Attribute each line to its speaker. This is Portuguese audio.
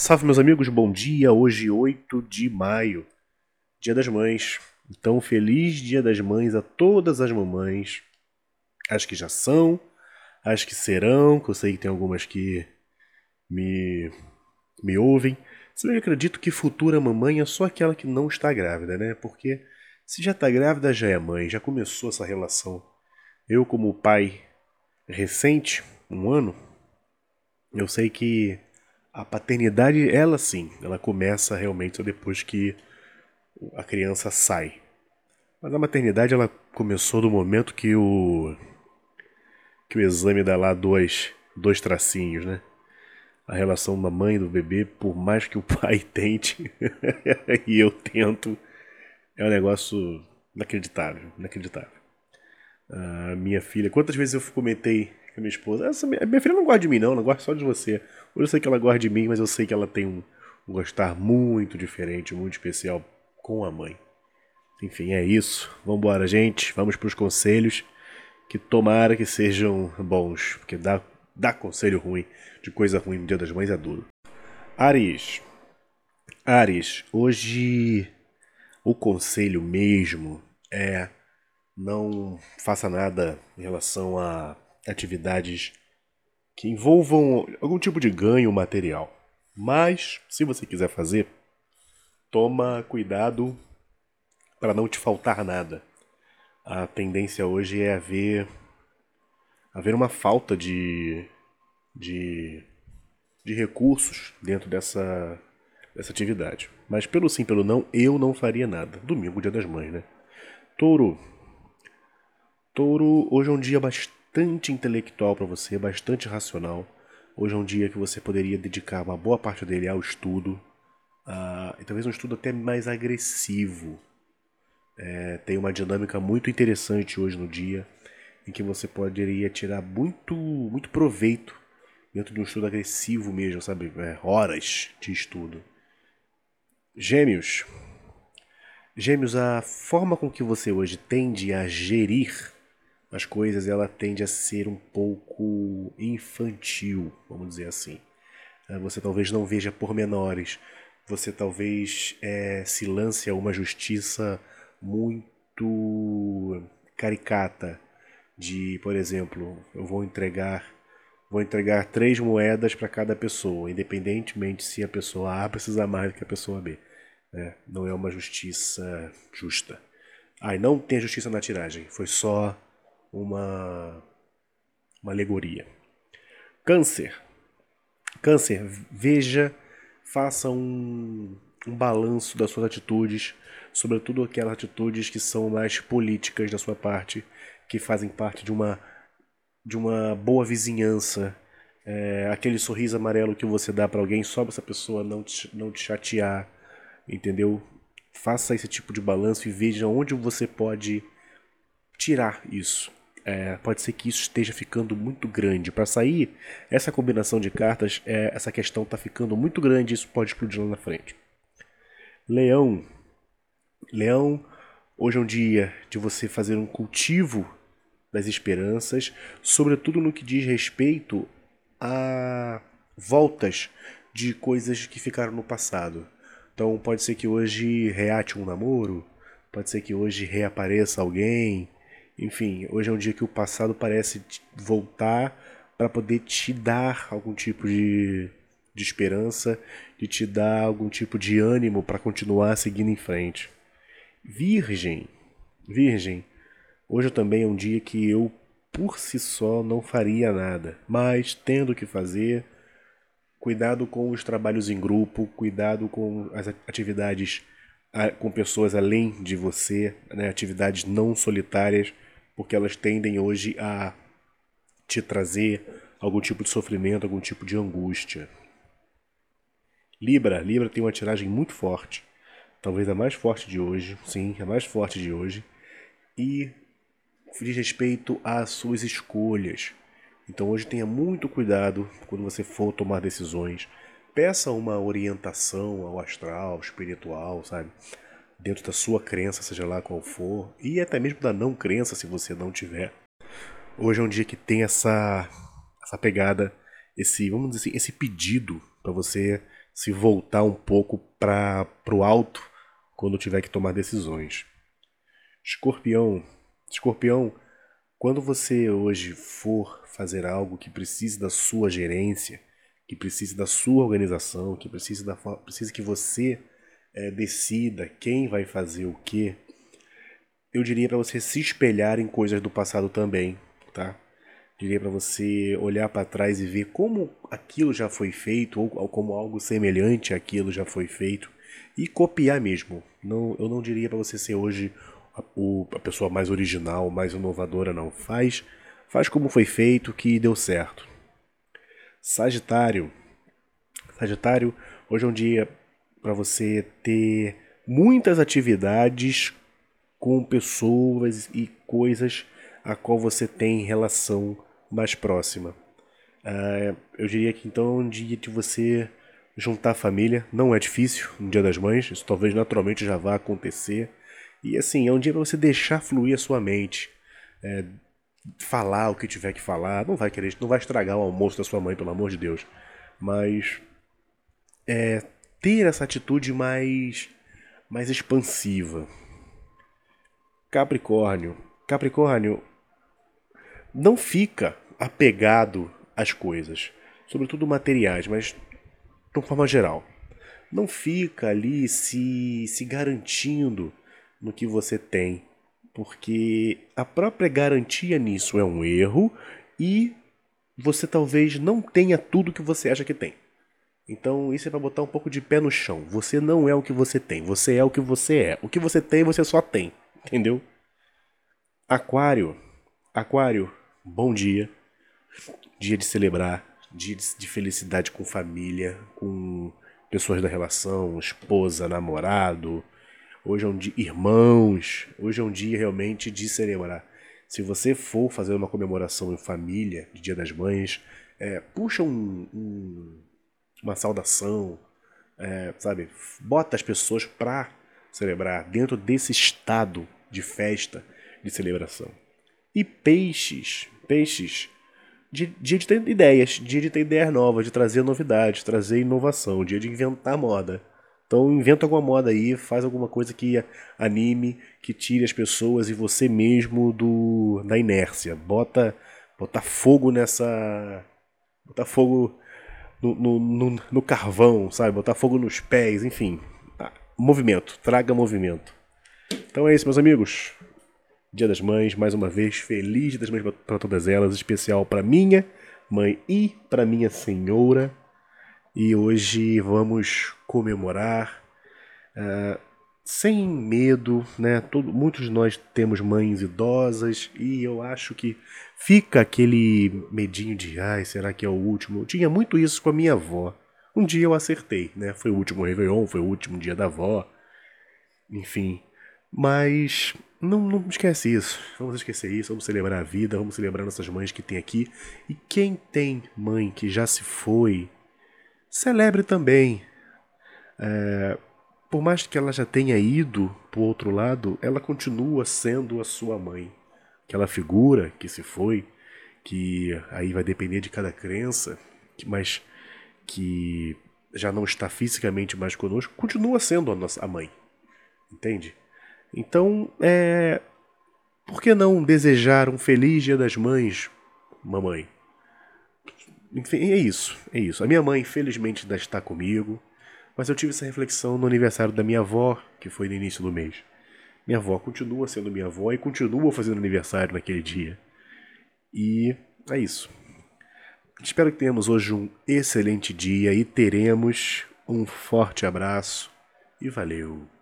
Speaker 1: Salve, meus amigos, bom dia. Hoje, 8 de maio, Dia das Mães. Então, feliz Dia das Mães a todas as mamães. As que já são, as que serão, que eu sei que tem algumas que me, me ouvem. Se eu acredito que futura mamãe é só aquela que não está grávida, né? Porque se já está grávida, já é mãe, já começou essa relação. Eu, como pai recente, um ano, eu sei que a paternidade, ela sim, ela começa realmente depois que a criança sai. Mas a maternidade ela começou do momento que o que o exame dá lá dois, dois tracinhos, né? A relação da mãe e do bebê, por mais que o pai tente e eu tento, é um negócio inacreditável, inacreditável. A minha filha, quantas vezes eu comentei com minha esposa, essa minha, filha não gosta de mim não, ela gosta só de você. Eu sei que ela gosta de mim, mas eu sei que ela tem um, um gostar muito diferente, muito especial com a mãe. Enfim, é isso. Vamos gente. Vamos para os conselhos que tomara que sejam bons, porque dar, dar conselho ruim de coisa ruim no Dia das Mães é duro. Ares. Ares, hoje o conselho mesmo é não faça nada em relação a atividades que envolvam algum tipo de ganho material. Mas, se você quiser fazer, toma cuidado para não te faltar nada. A tendência hoje é haver, haver uma falta de, de, de recursos dentro dessa, dessa atividade. Mas pelo sim, pelo não, eu não faria nada. Domingo, dia das mães, né? Touro. Touro, hoje é um dia bastante bastante intelectual para você, bastante racional. Hoje é um dia que você poderia dedicar uma boa parte dele ao estudo, uh, e talvez um estudo até mais agressivo. É, tem uma dinâmica muito interessante hoje no dia, em que você poderia tirar muito, muito proveito dentro de um estudo agressivo mesmo, sabe? É, horas de estudo. Gêmeos. Gêmeos, a forma com que você hoje tende a gerir as coisas ela tende a ser um pouco infantil, vamos dizer assim. É, você talvez não veja pormenores, você talvez é, se lance a uma justiça muito caricata de, por exemplo, eu vou entregar vou entregar três moedas para cada pessoa, independentemente se a pessoa A precisa mais do que a pessoa B. Né? Não é uma justiça justa. Ah, e não tem justiça na tiragem, foi só uma, uma alegoria. Câncer. Câncer, veja, faça um, um balanço das suas atitudes, sobretudo aquelas atitudes que são mais políticas da sua parte, que fazem parte de uma, de uma boa vizinhança. É, aquele sorriso amarelo que você dá para alguém só para essa pessoa não te, não te chatear, entendeu? Faça esse tipo de balanço e veja onde você pode tirar isso é, pode ser que isso esteja ficando muito grande. Para sair essa combinação de cartas, é, essa questão está ficando muito grande isso pode explodir lá na frente. Leão. Leão, hoje é um dia de você fazer um cultivo das esperanças, sobretudo no que diz respeito a voltas de coisas que ficaram no passado. Então pode ser que hoje reate um namoro, pode ser que hoje reapareça alguém, enfim, hoje é um dia que o passado parece voltar para poder te dar algum tipo de, de esperança, de te dar algum tipo de ânimo para continuar seguindo em frente. Virgem, Virgem, hoje também é um dia que eu por si só não faria nada, mas tendo que fazer, cuidado com os trabalhos em grupo, cuidado com as atividades com pessoas além de você, né, atividades não solitárias porque elas tendem hoje a te trazer algum tipo de sofrimento, algum tipo de angústia. Libra, Libra tem uma tiragem muito forte, talvez a mais forte de hoje, sim, a mais forte de hoje, e diz respeito às suas escolhas. Então hoje tenha muito cuidado quando você for tomar decisões. Peça uma orientação ao astral, espiritual, sabe? Dentro da sua crença, seja lá qual for, e até mesmo da não crença, se você não tiver. Hoje é um dia que tem essa, essa pegada, esse, vamos dizer assim, esse pedido para você se voltar um pouco para o alto quando tiver que tomar decisões. Escorpião, escorpião, quando você hoje for fazer algo que precise da sua gerência, que precise da sua organização, que precise, da, precise que você é, decida quem vai fazer o que, eu diria para você se espelhar em coisas do passado também, tá? Diria para você olhar para trás e ver como aquilo já foi feito ou, como algo semelhante àquilo já foi feito e copiar mesmo. Não, eu não diria para você ser hoje a, o, a pessoa mais original, mais inovadora, não. Faz, faz como foi feito que deu certo. Sagitário. Sagitário, hoje é um dia para você ter muitas atividades com pessoas e coisas a qual você tem relação mais próxima. Uh, eu diria que então é um dia de você juntar a família. Não é difícil no Dia das Mães, isso talvez naturalmente já vá acontecer. E assim, é um dia para você deixar fluir a sua mente. É, falar o que tiver que falar. Não vai querer, não vai estragar o almoço da sua mãe, pelo amor de Deus. Mas é, ter essa atitude mais, mais expansiva. Capricórnio. Capricórnio não fica apegado às coisas, sobretudo materiais, mas de uma forma geral. Não fica ali se, se garantindo no que você tem, porque a própria garantia nisso é um erro e você talvez não tenha tudo que você acha que tem. Então isso é para botar um pouco de pé no chão. Você não é o que você tem, você é o que você é. O que você tem, você só tem, entendeu? Aquário, Aquário, bom dia. Dia de celebrar, dia de felicidade com família, com pessoas da relação, esposa, namorado. Hoje é um dia, irmãos. Hoje é um dia realmente de celebrar. Se você for fazer uma comemoração em família, de Dia das Mães, é, puxa um, um uma saudação, é, sabe? Bota as pessoas para celebrar dentro desse estado de festa, de celebração. E peixes, peixes, dia de, ter ideias, dia de ter ideias novas, de trazer novidades, trazer inovação, dia de inventar moda. Então inventa alguma moda aí, faz alguma coisa que anime, que tire as pessoas e você mesmo do da inércia. Bota, bota fogo nessa, bota fogo no, no, no, no carvão, sabe? Botar fogo nos pés, enfim. Ah, movimento, traga movimento. Então é isso, meus amigos. Dia das Mães, mais uma vez, feliz Dia das Mães para todas elas, especial para minha mãe e para minha senhora. E hoje vamos comemorar uh, sem medo, né? Todo, muitos de nós temos mães idosas e eu acho que fica aquele medinho de, ai, será que é o último? Eu tinha muito isso com a minha avó. Um dia eu acertei, né? Foi o último Réveillon, foi o último dia da avó, enfim. Mas não, não esquece isso. Vamos esquecer isso, vamos celebrar a vida, vamos celebrar nossas mães que tem aqui. E quem tem mãe que já se foi, celebre também. É, por mais que ela já tenha ido para o outro lado, ela continua sendo a sua mãe. Aquela figura que se foi, que aí vai depender de cada crença, mas que já não está fisicamente mais conosco, continua sendo a nossa a mãe. Entende? Então, é. Por que não desejar um feliz Dia das Mães, mamãe? Enfim, é isso, é isso. A minha mãe, infelizmente, ainda está comigo. Mas eu tive essa reflexão no aniversário da minha avó, que foi no início do mês. Minha avó continua sendo minha avó e continua fazendo aniversário naquele dia. E é isso. Espero que tenhamos hoje um excelente dia e teremos um forte abraço e valeu!